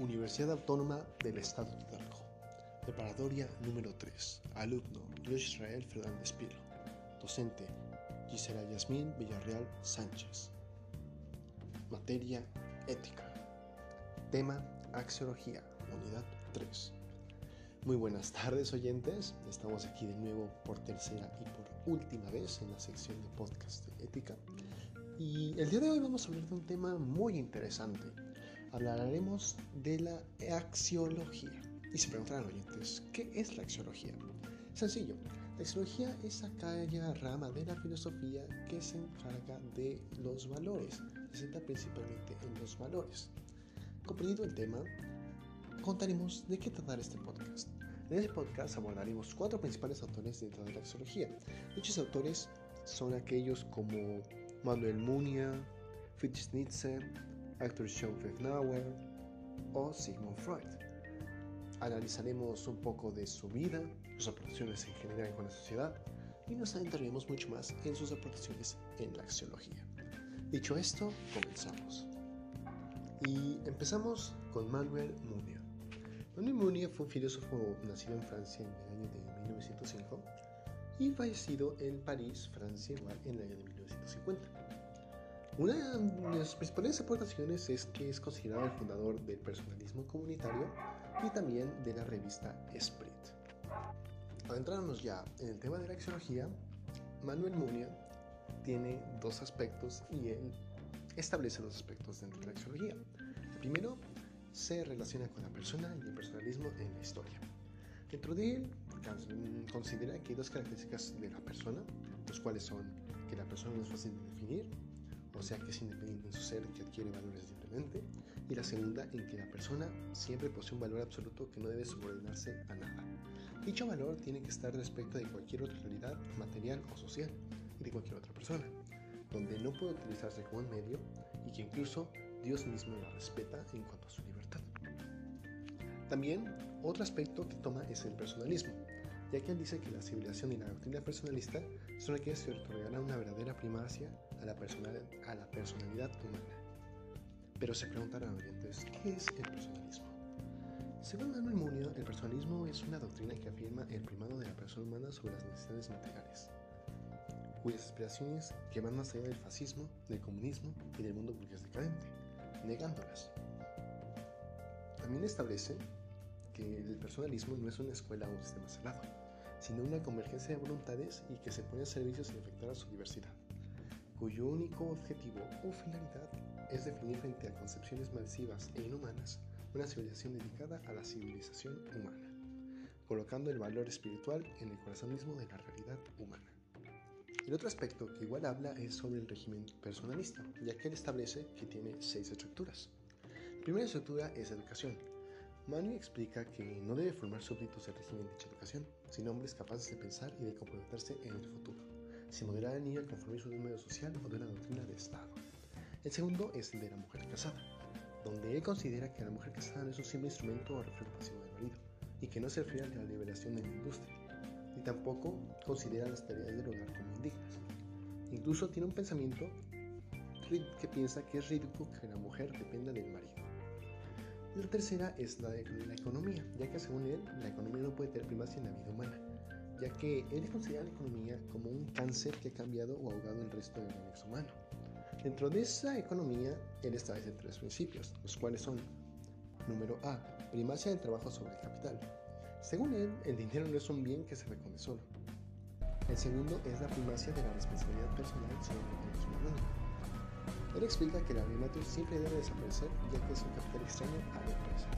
Universidad Autónoma del Estado de Hidalgo. Preparatoria número 3. Alumno Luis Israel Fernández Pilo. Docente Gisela Yasmín Villarreal Sánchez. Materia Ética. Tema Axiología, Unidad 3. Muy buenas tardes oyentes, estamos aquí de nuevo por tercera y por última vez en la sección de podcast ética. Y el día de hoy vamos a hablar de un tema muy interesante. Hablaremos de la axiología. Y se preguntarán oyentes, ¿qué es la axiología? Sencillo, la axiología es aquella rama de la filosofía que se encarga de los valores, se centra principalmente en los valores. Comprendido el tema, contaremos de qué tratar este podcast. En este podcast abordaremos cuatro principales autores dentro de la axiología. Dichos autores son aquellos como Manuel Munia, Friedrich Nietzsche, Arthur Schopenhauer o Sigmund Freud. Analizaremos un poco de su vida, sus aportaciones en general con la sociedad y nos adentraremos mucho más en sus aportaciones en la axiología. Dicho esto, comenzamos. Y empezamos con Manuel Munia. Manuel Munia fue un filósofo nacido en Francia en el año de 1905 y fallecido en París, Francia, en el año de 1950. Una de sus principales aportaciones es que es considerado el fundador del personalismo comunitario y también de la revista Esprit. Adentrándonos ya en el tema de la axiología, Manuel Munia tiene dos aspectos y él establece dos aspectos dentro de la axiología. El primero se relaciona con la persona y el personalismo en la historia. Dentro de él, considera que hay dos características de la persona, los cuales son que la persona no es fácil de definir, o sea que es independiente en su ser, que adquiere valores libremente, y la segunda en que la persona siempre posee un valor absoluto que no debe subordinarse a nada. Dicho valor tiene que estar respecto de cualquier otra realidad material o social y de cualquier otra persona, donde no puede utilizarse como un medio y que incluso Dios mismo la respeta en cuanto a su libertad. También, otro aspecto que toma es el personalismo, ya que él dice que la civilización y la doctrina personalista son aquellas que otorgarán una verdadera primacia a la, personal, a la personalidad humana. Pero se preguntarán oyentes, ¿qué es el personalismo? Según Manuel Munio, el personalismo es una doctrina que afirma el primado de la persona humana sobre las necesidades materiales, cuyas aspiraciones que van más allá del fascismo, del comunismo y del mundo burgués decadente, negándolas. También establece que el personalismo no es una escuela o un sistema cerrado, sino una convergencia de voluntades y que se pone a servicio sin afectar a su diversidad, cuyo único objetivo o finalidad es definir frente a concepciones masivas e inhumanas una civilización dedicada a la civilización humana, colocando el valor espiritual en el corazón mismo de la realidad humana. El otro aspecto que igual habla es sobre el régimen personalista, ya que él establece que tiene seis estructuras. Primera estructura es educación. Manu explica que no debe formar súbditos el régimen de dicha educación, sino hombres capaces de pensar y de comprometerse en el futuro, sin moderar al niño al conformismo de un medio social o de una doctrina de Estado. El segundo es el de la mujer casada, donde él considera que la mujer casada no es un simple instrumento o reflejo pasivo del marido, y que no se refiere a la liberación de la industria, ni tampoco considera las tareas del hogar como indignas. Incluso tiene un pensamiento que piensa que es ridículo que la mujer dependa del marido. La tercera es la de la economía, ya que según él, la economía no puede tener primacia en la vida humana, ya que él considera la economía como un cáncer que ha cambiado o ahogado el resto del universo humano. Dentro de esa economía, él establece tres principios, los cuales son, número A, primacia del trabajo sobre el capital. Según él, el dinero no es un bien que se reconoce solo. El segundo es la primacia de la responsabilidad personal sobre el organismo humano. Él explica que la Natus siempre debe desaparecer ya que es un capital extraño a la empresa.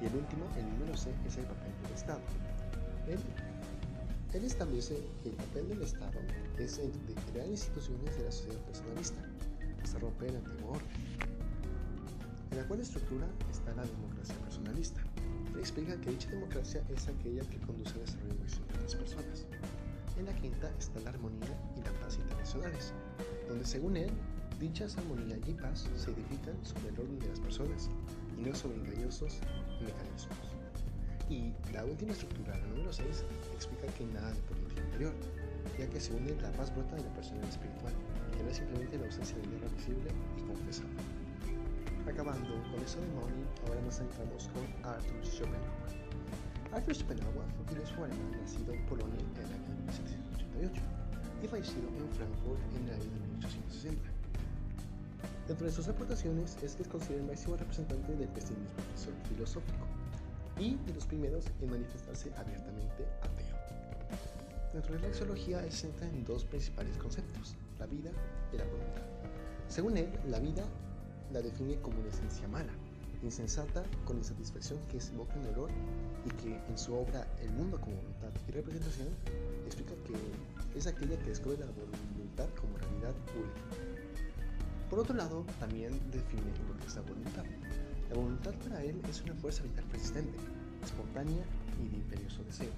Y el último, el número C, es el papel del Estado. Él, él establece que el papel del Estado es el de crear instituciones de la sociedad personalista, hasta romper el antiguo orden. En la cual estructura está la democracia personalista. Él explica que dicha democracia es aquella que conduce al desarrollo de las personas. En la quinta está la armonía y la paz internacionales, donde según él Dichas paz se edifican sobre el orden de las personas y no sobre engañosos mecanismos. Y la última estructura, la número 6, explica que nada de política interior, ya que se une la paz brota de la persona espiritual, que no es simplemente la ausencia de guerra visible y confesable. Acabando con eso de Money, ahora nos centramos con Arthur Schopenhauer. Arthur Schopenhauer fue un filósofo alemán nacido en Polonia en el año de 1788 y fallecido en Frankfurt en el año de 1860. Dentro de sus aportaciones es que es considerado el máximo representante del pesimismo filosófico y de los primeros en manifestarse abiertamente ateo. Dentro de la axiología se centra en dos principales conceptos, la vida y la voluntad. Según él, la vida la define como una esencia mala, insensata, con insatisfacción que evoca el error y que en su obra El mundo como voluntad y representación explica que es aquella que descubre la voluntad como realidad única. Por otro lado, también define lo que es la voluntad. La voluntad para él es una fuerza vital persistente, espontánea y de imperioso deseo,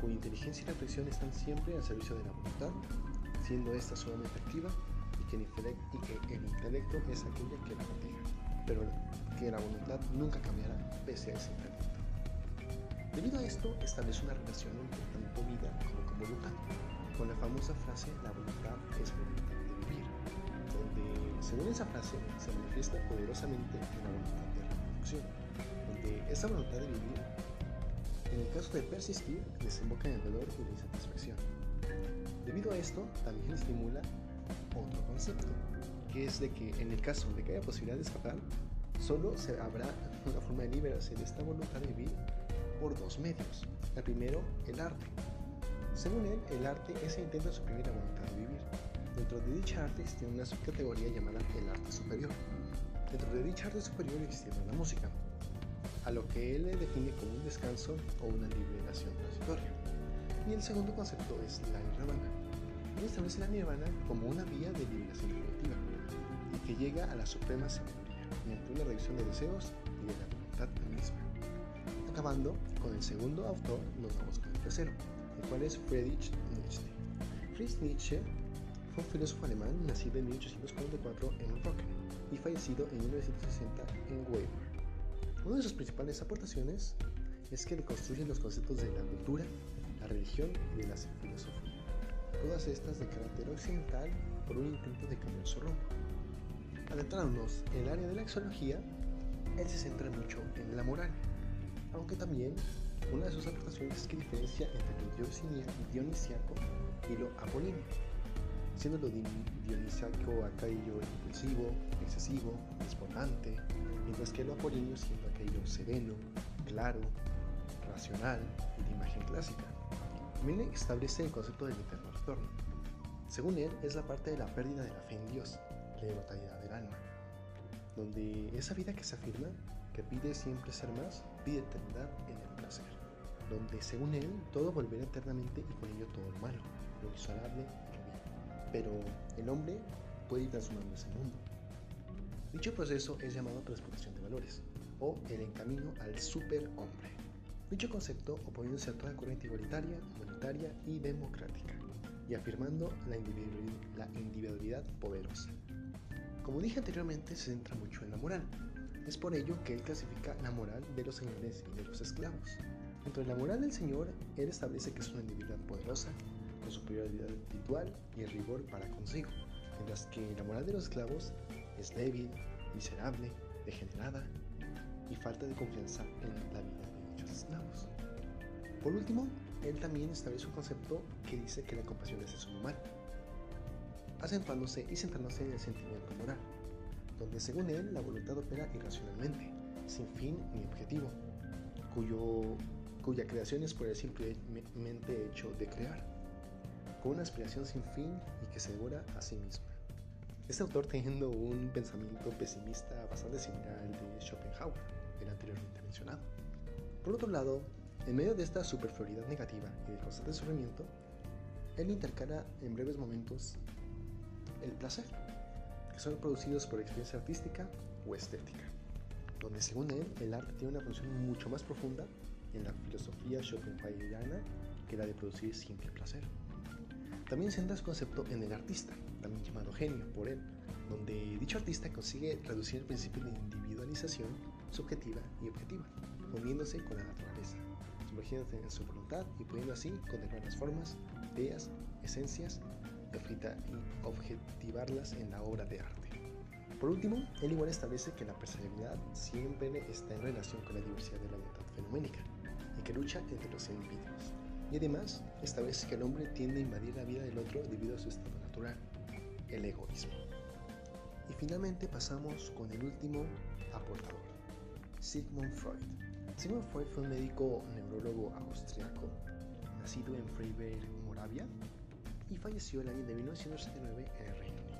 cuya inteligencia y reflexión están siempre al servicio de la voluntad, siendo esta sumamente activa y que, el intelecto es aquella que la mantenga, pero que la voluntad nunca cambiará pese a ese intelecto. Debido a esto, establece una relación entre tanto vida como voluntad, con la famosa frase la voluntad es voluntad según esa frase se manifiesta poderosamente en la voluntad de reproducción, donde esa voluntad de vivir, en el caso de persistir, desemboca en el dolor y la insatisfacción. Debido a esto, también estimula otro concepto, que es de que en el caso de que haya posibilidad de escapar, solo se habrá una forma de liberarse de esta voluntad de vivir por dos medios. El primero, el arte. Según él, el arte es el intento de suprimir la voluntad de vivir. Dentro de dicha arte existe una subcategoría llamada el arte superior. Dentro de dicha arte superior existe la música, a lo que él define como un descanso o una liberación transitoria. Y el segundo concepto es la nirvana. Él establece la nirvana como una vía de liberación definitiva y que llega a la suprema sabiduría mediante una reducción de deseos y de la voluntad misma. Acabando con el segundo autor, nos vamos con el tercero, el cual es Friedrich Nietzsche. Friedrich Nietzsche un filósofo alemán nacido en 1844 en Rocken y fallecido en 1960 en Weimar. Una de sus principales aportaciones es que reconstruye los conceptos de la cultura, la religión y de la filosofía, todas estas de carácter occidental por un intento de cambiar su rumbo. Adentrándonos en el área de la axiología, él se centra mucho en la moral, aunque también una de sus aportaciones es que diferencia entre lo dionisiaco y lo apolíneo, siendo lo dionisiaco aquello impulsivo, excesivo, despondante, mientras que lo apolíneo siendo aquello sereno, claro, racional y de imagen clásica. También establece el concepto del eterno retorno. Según él, es la parte de la pérdida de la fe en Dios, la inmortalidad del alma, donde esa vida que se afirma que pide siempre ser más, pide eternidad en el placer, donde según él todo volverá eternamente y con ello todo lo malo, lo bien. Pero el hombre puede ir transformando ese mundo. Dicho proceso es llamado transformación de valores, o el encamino al superhombre. Dicho concepto oponiéndose a toda corriente igualitaria, humanitaria y democrática, y afirmando la individualidad poderosa. Como dije anteriormente, se centra mucho en la moral, es por ello que él clasifica la moral de los señores y de los esclavos. Dentro de la moral del Señor, él establece que es una individualidad poderosa, con superioridad espiritual y rigor para consigo, mientras que la moral de los esclavos es débil, miserable, degenerada y falta de confianza en la vida de dichos esclavos. Por último, él también establece un concepto que dice que la compasión es eso humano, acentuándose y centrándose en el sentimiento moral donde según él la voluntad opera irracionalmente, sin fin ni objetivo, cuyo, cuya creación es por el simplemente hecho de crear, con una aspiración sin fin y que se devora a sí misma. Este autor teniendo un pensamiento pesimista bastante similar al de Schopenhauer, el anteriormente mencionado. Por otro lado, en medio de esta superfluidad negativa y del constante sufrimiento, él intercala en breves momentos el placer, son producidos por experiencia artística o estética, donde según él el arte tiene una función mucho más profunda en la filosofía schopenhaueriana que la de producir simple placer. También centra su concepto en el artista, también llamado genio por él, donde dicho artista consigue reducir el principio de individualización subjetiva y objetiva, fundiéndose con la naturaleza, sumergiéndose en su voluntad y pudiendo así contemplar las formas, ideas, esencias y objetivarlas en la obra de arte. Por último, él igual establece que la personalidad siempre está en relación con la diversidad de la unidad fenoménica y que lucha entre los individuos. Y además, establece que el hombre tiende a invadir la vida del otro debido a su estado natural, el egoísmo. Y finalmente pasamos con el último aportador, Sigmund Freud. Sigmund Freud fue un médico neurólogo austriaco, nacido en Freiberg, Moravia, y falleció el año de 1979 en el Reino Unido.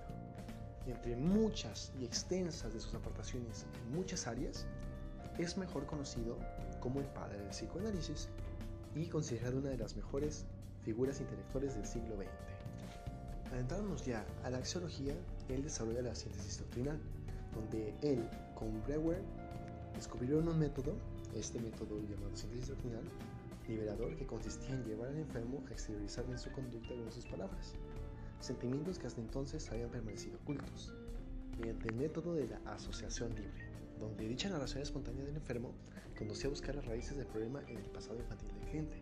Y entre muchas y extensas de sus aportaciones en muchas áreas, es mejor conocido como el padre del psicoanálisis y considerado una de las mejores figuras intelectuales del siglo XX. Adentrándonos ya a la axiología, él desarrolla la síntesis doctrinal, donde él, con Breuer, descubrieron un método, este método llamado síntesis doctrinal, liberador que consistía en llevar al enfermo a exteriorizar en su conducta con sus palabras, sentimientos que hasta entonces habían permanecido ocultos, mediante el método de la asociación libre, donde dicha narración espontánea del enfermo conducía a buscar las raíces del problema en el pasado infantil del cliente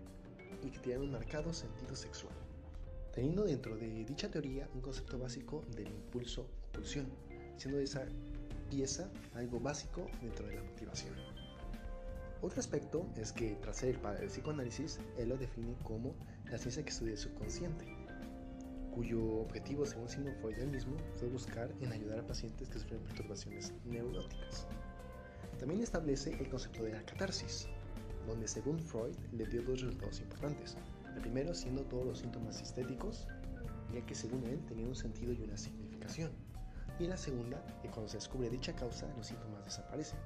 y que tiene un marcado sentido sexual, teniendo dentro de dicha teoría un concepto básico del impulso o pulsión, siendo esa pieza algo básico dentro de la motivación. Otro aspecto es que tras ser el padre del psicoanálisis, él lo define como la ciencia que estudia el subconsciente, cuyo objetivo, según Simon Freud él mismo, fue buscar en ayudar a pacientes que sufren perturbaciones neuróticas. También establece el concepto de la catarsis, donde según Freud le dio dos resultados importantes. El primero siendo todos los síntomas estéticos, ya que según él tenía un sentido y una significación. Y la segunda, que cuando se descubre dicha causa, los síntomas desaparecen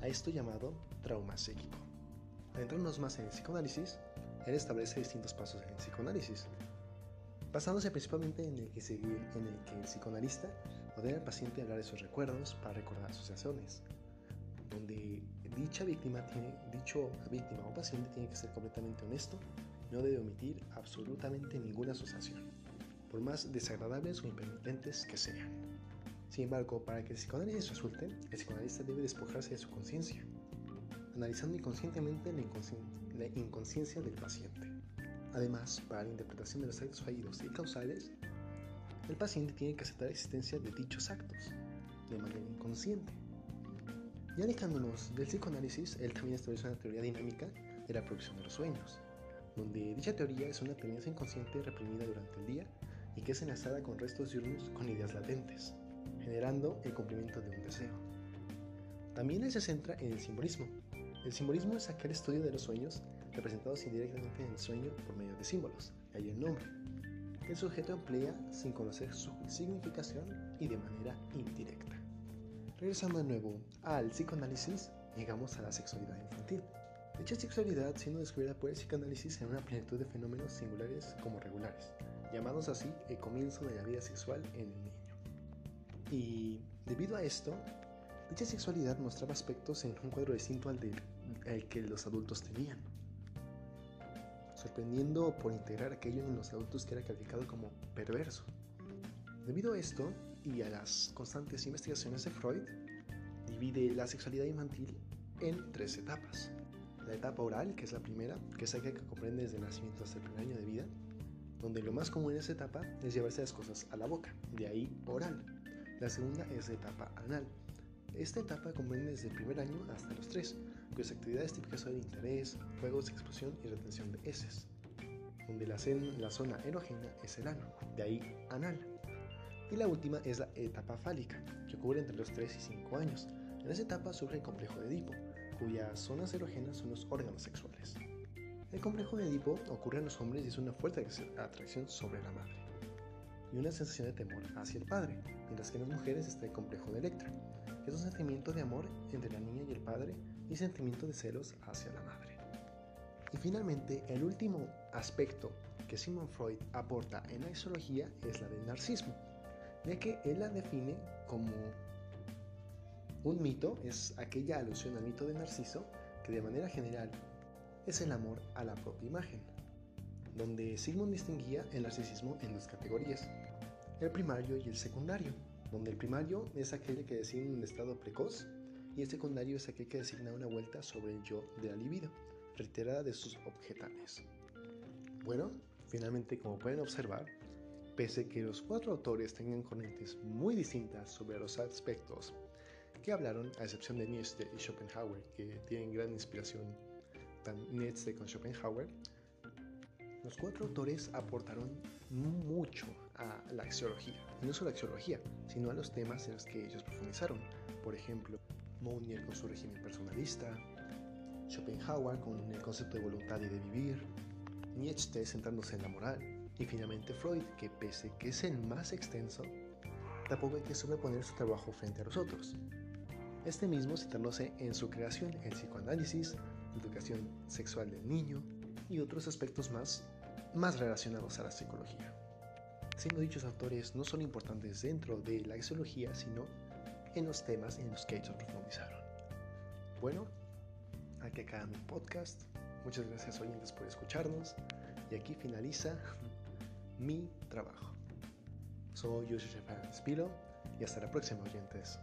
a esto llamado trauma psíquico. Adentrándonos más en el psicoanálisis, él establece distintos pasos en el psicoanálisis, basándose principalmente en el que, en el, que el psicoanalista ordena al paciente hablar de sus recuerdos para recordar asociaciones, donde dicha víctima tiene, dicho víctima o paciente tiene que ser completamente honesto, no debe omitir absolutamente ninguna asociación, por más desagradables o impenitentes que sean. Sin embargo, para que el psicoanálisis resulte, el psicoanalista debe despojarse de su conciencia, analizando inconscientemente la, inconsciencia del paciente. Además, para la interpretación de los actos fallidos y causales, el paciente tiene que aceptar la existencia de dichos actos de manera inconsciente. Y alejándonos del psicoanálisis, él también establece una teoría dinámica de la producción de los sueños, donde dicha teoría es una tendencia inconsciente reprimida durante el día y que es enlazada con restos diurnos con ideas latentes generando el cumplimiento de un deseo. También él se centra en el simbolismo. El simbolismo es aquel estudio de los sueños representados indirectamente en el sueño por medio de símbolos, de ahí el nombre, que el sujeto emplea sin conocer su significación y de manera indirecta. Regresando de nuevo al psicoanálisis, llegamos a la sexualidad infantil. Dicha sexualidad siendo descubierta por el psicoanálisis en una plenitud de fenómenos singulares como regulares, llamados así el comienzo de la vida sexual en el niño. Y debido a esto, dicha sexualidad mostraba aspectos en un cuadro distinto al, que los adultos tenían, sorprendiendo por integrar aquello en los adultos que era calificado como perverso. Debido a esto y a las constantes investigaciones de Freud, divide la sexualidad infantil en tres etapas. La etapa oral, que es la primera, que es aquella que comprende desde el nacimiento hasta el primer año de vida, donde lo más común en esa etapa es llevarse las cosas a la boca, de ahí oral. La segunda es la etapa anal. Esta etapa comprende desde el primer año hasta los tres, cuyas actividades típicas son interés, juegos, explosión y retención de heces, donde la, la zona erógena es el ano, de ahí anal. Y la última es la etapa fálica, que ocurre entre los 3 y 5 años. En esta etapa surge el complejo de Edipo, cuyas zonas erógenas son los órganos sexuales. El complejo de Edipo ocurre en los hombres y es una fuerte atracción sobre la madre y una sensación de temor hacia el padre, mientras que en las mujeres está el complejo de Electra, que es un sentimiento de amor entre la niña y el padre y sentimiento de celos hacia la madre. Y finalmente, el último aspecto que Simon Freud aporta en la exología es la del narcismo, ya que él la define como un mito, es aquella alusión al mito de Narciso, que de manera general es el amor a la propia imagen, donde Sigmund distinguía el narcisismo en dos categorías, el primario y el secundario, donde el primario es aquel que designa un estado precoz y el secundario es aquel que designa una vuelta sobre el yo de la libido, reiterada de sus objetales. Bueno, finalmente como pueden observar, pese que los cuatro autores tengan corrientes muy distintas sobre los aspectos que hablaron, a excepción de Nietzsche y Schopenhauer, que tienen gran inspiración, tan Nietzsche con Schopenhauer, los cuatro autores aportaron mucho a la axiología, y no solo a la axiología, sino a los temas en los que ellos profundizaron. Por ejemplo, Mounier con su régimen personalista, Schopenhauer con el concepto de voluntad y de vivir, Nietzsche centrándose en la moral, y finalmente Freud, que pese que es el más extenso, tampoco hay que sobreponer su trabajo frente a los otros. Este mismo centrándose en su creación, el psicoanálisis, educación sexual del niño y otros aspectos más, más relacionados a la psicología. Siendo dichos autores no son importantes dentro de la axiología, sino en los temas en los que ellos profundizaron. Bueno, aquí acaba mi podcast. Muchas gracias oyentes por escucharnos. Y aquí finaliza mi trabajo. Soy Yoshi Spiro y hasta la próxima oyentes.